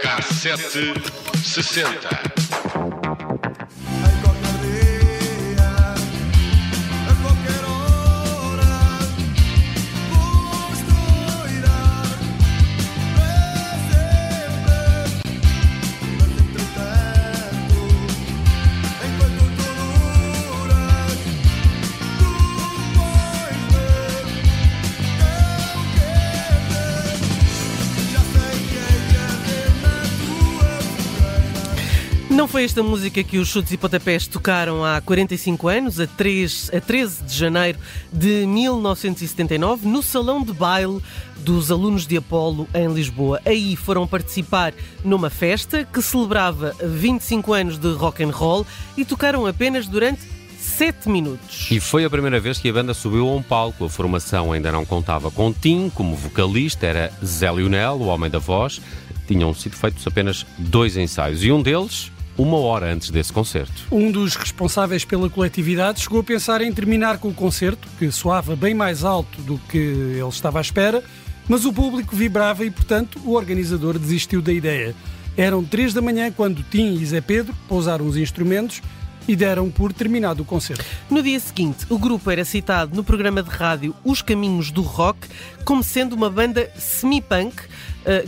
Cassete 60. Foi esta música que os Chutes e Pontapés tocaram há 45 anos, a, 3, a 13 de janeiro de 1979, no salão de baile dos alunos de Apolo em Lisboa. Aí foram participar numa festa que celebrava 25 anos de rock and roll e tocaram apenas durante 7 minutos. E foi a primeira vez que a banda subiu a um palco. A formação ainda não contava com Tim como vocalista, era Zé Lionel, o homem da voz. Tinham sido feitos apenas dois ensaios e um deles uma hora antes desse concerto. Um dos responsáveis pela coletividade chegou a pensar em terminar com o concerto, que soava bem mais alto do que ele estava à espera, mas o público vibrava e, portanto, o organizador desistiu da ideia. Eram três da manhã quando Tim e Zé Pedro pousaram os instrumentos e deram por terminado o concerto. No dia seguinte, o grupo era citado no programa de rádio Os Caminhos do Rock como sendo uma banda semi-punk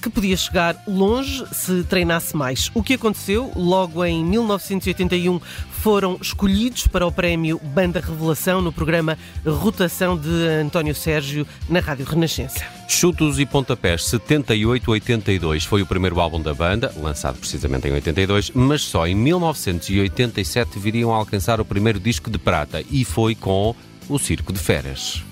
que podia chegar longe se treinasse mais. O que aconteceu? Logo em 1981 foram escolhidos para o prémio Banda Revelação no programa Rotação de António Sérgio na Rádio Renascença. Chutos e Pontapés 78-82 foi o primeiro álbum da banda, lançado precisamente em 82, mas só em 1987 viriam a alcançar o primeiro disco de prata e foi com o Circo de Feras.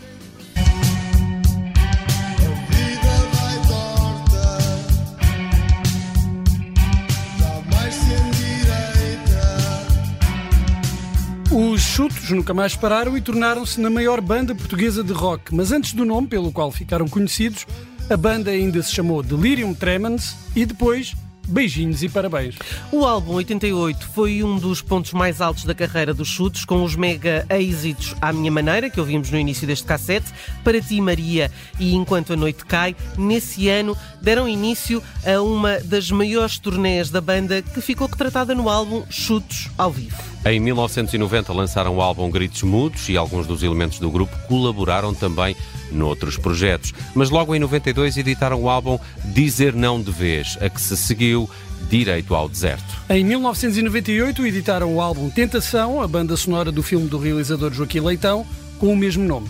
Os Chutos nunca mais pararam e tornaram-se na maior banda portuguesa de rock, mas antes do nome pelo qual ficaram conhecidos, a banda ainda se chamou Delirium Tremens e depois Beijinhos e parabéns. O álbum 88 foi um dos pontos mais altos da carreira dos chutes, com os mega êxitos à minha maneira, que ouvimos no início deste cassete, Para Ti Maria e Enquanto a Noite Cai. Nesse ano deram início a uma das maiores turnés da banda que ficou retratada no álbum Chutos ao Vivo. Em 1990 lançaram o álbum Gritos Mudos e alguns dos elementos do grupo colaboraram também noutros projetos. Mas logo em 92 editaram o álbum Dizer Não de Vez, a que se seguiu Direito ao Deserto. Em 1998 editaram o álbum Tentação, a banda sonora do filme do realizador Joaquim Leitão, com o mesmo nome.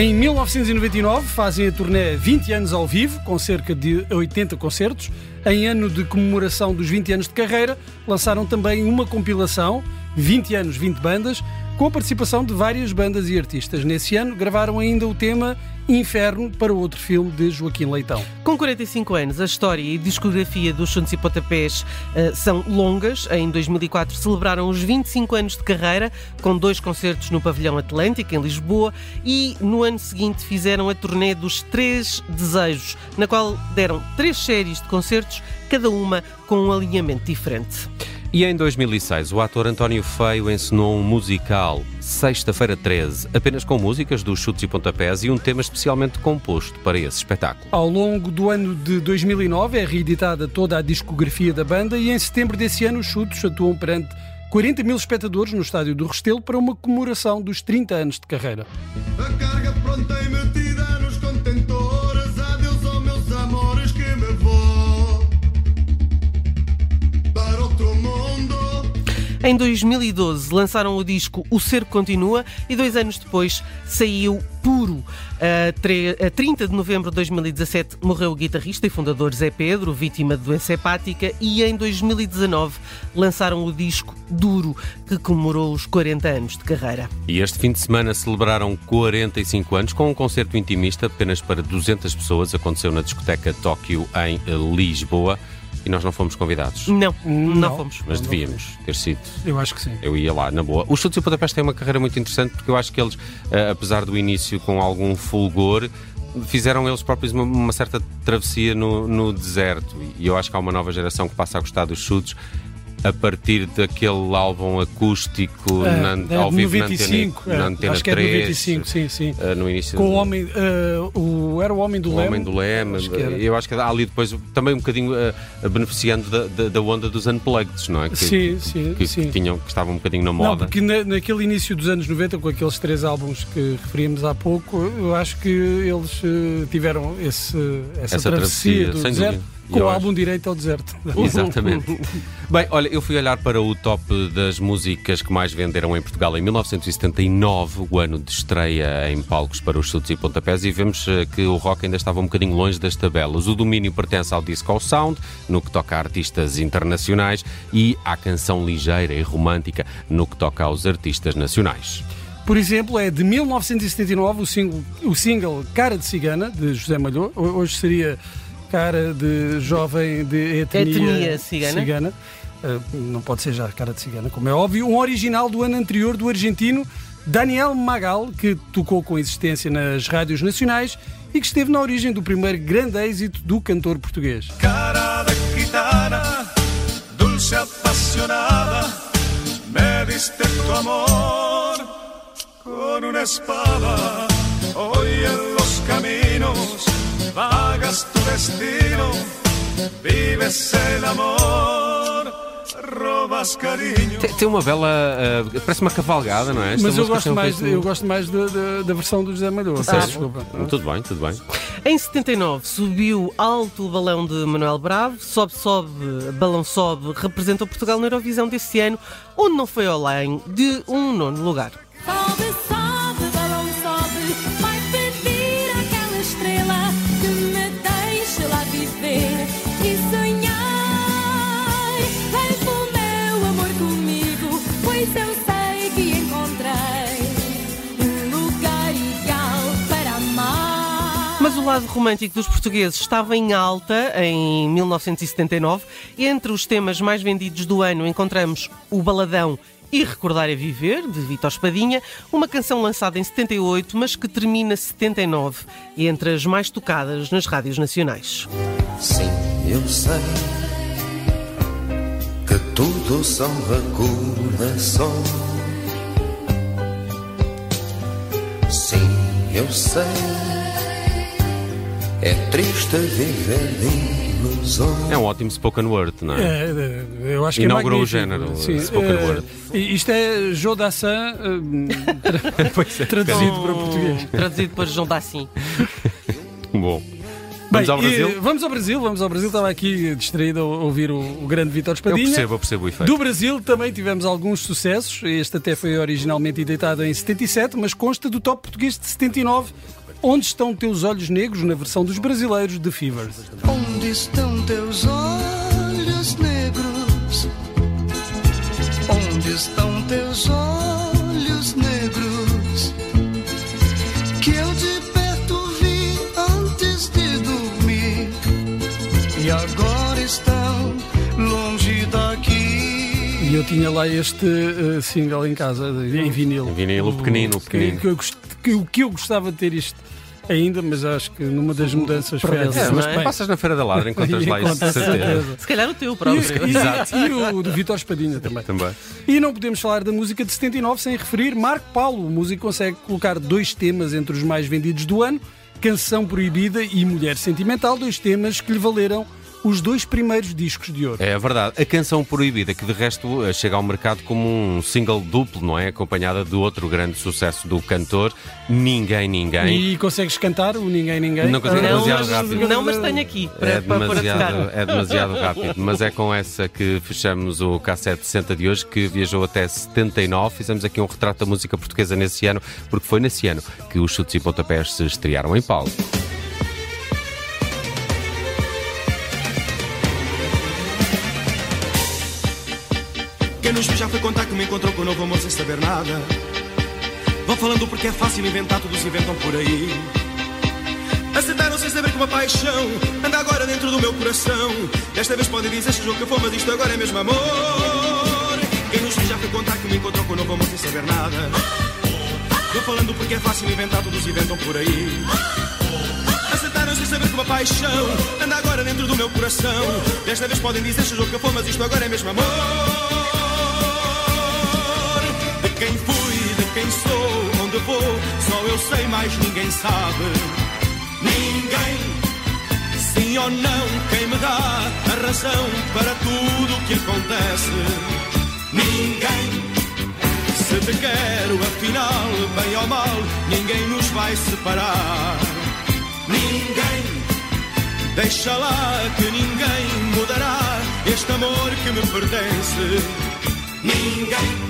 Em 1999 fazem a turnê 20 anos ao vivo, com cerca de 80 concertos. Em ano de comemoração dos 20 anos de carreira, lançaram também uma compilação, 20 anos, 20 bandas, com a participação de várias bandas e artistas. Nesse ano gravaram ainda o tema Inferno para outro filme de Joaquim Leitão. Com 45 anos, a história e discografia dos Chuntos e Potapés uh, são longas. Em 2004 celebraram os 25 anos de carreira com dois concertos no Pavilhão Atlântico, em Lisboa, e no ano seguinte fizeram a turnê dos Três Desejos, na qual deram três séries de concertos, cada uma com um alinhamento diferente. E em 2006, o ator António Feio encenou um musical, Sexta-feira 13, apenas com músicas dos chutes e pontapés e um tema especialmente composto para esse espetáculo. Ao longo do ano de 2009 é reeditada toda a discografia da banda e em setembro desse ano os chutes atuam perante 40 mil espectadores no estádio do Restelo para uma comemoração dos 30 anos de carreira. A carga pronta e metida Em 2012 lançaram o disco O Ser Continua e dois anos depois saiu Puro. A 30 de novembro de 2017 morreu o guitarrista e fundador Zé Pedro, vítima de doença hepática, e em 2019 lançaram o disco Duro, que comemorou os 40 anos de carreira. E este fim de semana celebraram 45 anos com um concerto intimista apenas para 200 pessoas. Aconteceu na discoteca Tóquio, em Lisboa. E nós não fomos convidados. Não, não, Não. fomos. Mas devíamos ter sido. Eu acho que sim. Eu ia lá, na boa. Os Chutes e Pontapés têm uma carreira muito interessante porque eu acho que eles, eh, apesar do início com algum fulgor, fizeram eles próprios uma, uma certa travessia no, no deserto. E eu acho que há uma nova geração que passa a gostar dos chutes a partir daquele álbum acústico É, na, é ao vivo 95, na, é, antena, na antena acho que é de 3. 95, sim, sim. eh, no início Com o do- homem, eh, o, era o homem do o Leme. Homem do Leme, Acho eu acho que há ali depois também um bocadinho eh, beneficiando da, da, da onda dos Unplugged, não é? Que, Sim, sim, que, sim. que tinham, que estavam um bocadinho na Não, moda. porque na- naquele início dos anos 90, com aqueles três álbuns que referimos há pouco, eu acho que eles tiveram esse, essa, Essa travessia, travessia, do deserto dúvida. Com o álbum Direito ao Deserto. Exatamente. Bem, olha, eu fui olhar para o top das músicas que mais venderam em Portugal em 1979, o ano de estreia em palcos para os chutes e pontapés, e vemos eh, que o rock ainda estava um bocadinho longe das tabelas. O domínio pertence ao disco sound, no que toca a artistas internacionais, e à canção ligeira e romântica, no que toca aos artistas nacionais. Por exemplo, é de 1979 o single, o single Cara de Cigana, de José Malhou. Ho- Hoje seria Cara de Jovem de Etnia, Etnia cigana. Eh, não pode ser já Cara de Cigana, como é óbvio. Um original do ano anterior do argentino Daniel Magal, que tocou com existência nas rádios nacionais e que esteve na origem do primeiro grande êxito do cantor português. cara de gitana, dulce apasionada, me diste tu amor con una espada. Hoy en los caminos vagas tu destino, vives el amor, robas cariño. Tem, tem uma bela. eh, parece uma cavalgada, não é? Esta Mas eu gosto mais, ritmo- eu gosto mais da, da- da versão do José. Sério? Peço desculpa. Tudo bem, tudo bem. Em 79 subiu alto o balão de Manuel Bravo, sobe, sobe, balão sobe, representou Portugal na Eurovisão desse ano, onde não foi além de um nono lugar. Sobe, sobe, lado romântico dos portugueses estava em alta em 1979. Entre os temas mais vendidos do ano encontramos o Baladão e Recordar é Viver, de Vítor Espadinha, uma canção lançada em 78, mas que termina 79, e entre as mais tocadas nas rádios nacionais. Sim, eu sei que tudo são recordações. Sim, eu sei. É triste viver de ilusões. É um ótimo spoken word, não é? É, é, eu acho que Inaugurou é o género, Sim, spoken eh, word. Isto é Joe Dassin eh, tra- traduzido para português. Traduzido por João Dassin. Bom. Vamos Bem, ao Brasil? vamos ao Brasil, vamos ao Brasil. Estava aqui distraído a ouvir o, o grande Vítor Eu Espadinha. percebo, eu percebo o efeito. Do Brasil também tivemos alguns sucessos. Este até foi originalmente editado em 77, mas consta do top português de 79. Onde estão teus olhos negros na versão dos brasileiros de Fever? Onde estão teus olhos negros? Onde estão teus olhos negros? Eu tinha lá este eh, single em casa, em vinil. Em vinil, o pequenino, o Que- pequenino. Que, eu que- o que eu gostava de ter isto ainda, mas acho que numa das mudanças foi essa. É, mas é? passas na Feira da Ladra, encontras lá isso Encontras, certeza. Se calhar o teu E, próprio. e- e o do Vitor Espadinha também. Também. E não podemos falar da música de 79 sem referir Marco Paulo. O músico consegue colocar dois temas entre os mais vendidos do ano: Canção Proibida e Mulher Sentimental, dois temas que lhe valeram os dois primeiros discos de ouro. É verdade. A canção proibida, que de resto eh, chega ao mercado como um single duplo, não é? Acompanhada do outro grande sucesso do cantor, Ninguém Ninguém. E consegues cantar o Ninguém Ninguém? Não consigo, Não, demasiado mas, rápido. não, mas tenho aqui para, É demasiado, é demasiado rápido, mas é com essa que fechamos o K7 60 de hoje, que viajou até 79. Fizemos aqui um retrato da música portuguesa nesse ano, porque foi nesse ano que os chutes e pontapés se estrearam em palco. Quem nos viu já foi contar que me encontrou com o novo amor sem saber nada. Vão falando porque é fácil inventar, todos inventam por aí. Aceitaram sem saber que uma paixão anda agora dentro do meu coração. Desta vez podem dizer que jogo que foi, mas isto agora é mesmo amor. Quem nos viu já foi contar que me encontrou com o novo amor sem saber nada. Tô falando porque é fácil inventar, todos inventam por aí. Aceitaram sem saber que uma paixão anda agora dentro do meu coração. Desta vez podem dizer que jogo que foi, mas isto agora é mesmo amor. Quem fui, de quem sou, onde vou, só eu sei, mais ninguém sabe. Ninguém, sim ou não, quem me dá a razão para tudo o que acontece. Ninguém. Se te quero, afinal, bem ou mal, ninguém nos vai separar. Ninguém, deixa lá que ninguém mudará este amor que me pertence. Ninguém,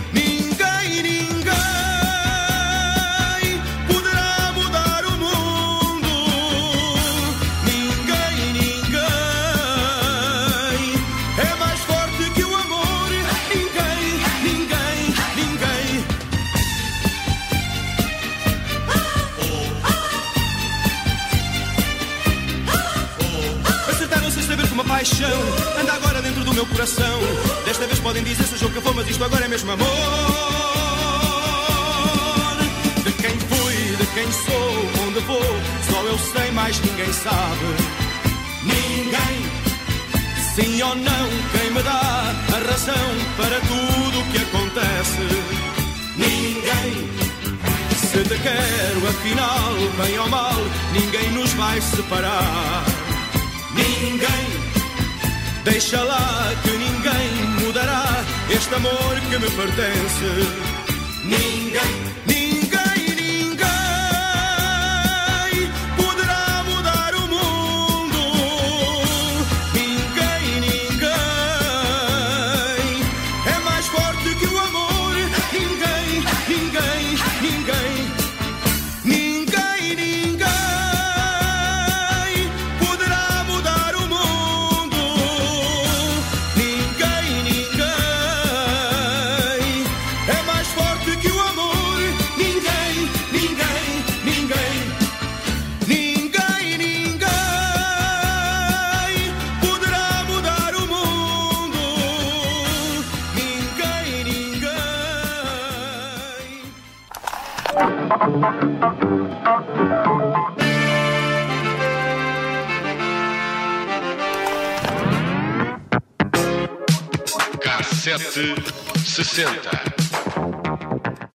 coração. Desta vez podem dizer se o que foi, mas isto agora é mesmo amor. De quem fui, de quem sou, onde vou, só eu sei, mais ninguém sabe. Ninguém, sim ou não, quem me dá a razão para tudo o que acontece. Ninguém. Se te quero, afinal, bem ou mal, ninguém nos vai separar. Ninguém, deixa lá que ninguém mudará este amor que me pertence. Ninguém, ninguém, ninguém poderá mudar o mundo. Ninguém, ninguém é mais forte que o amor. Ninguém, ninguém. Cassete 60.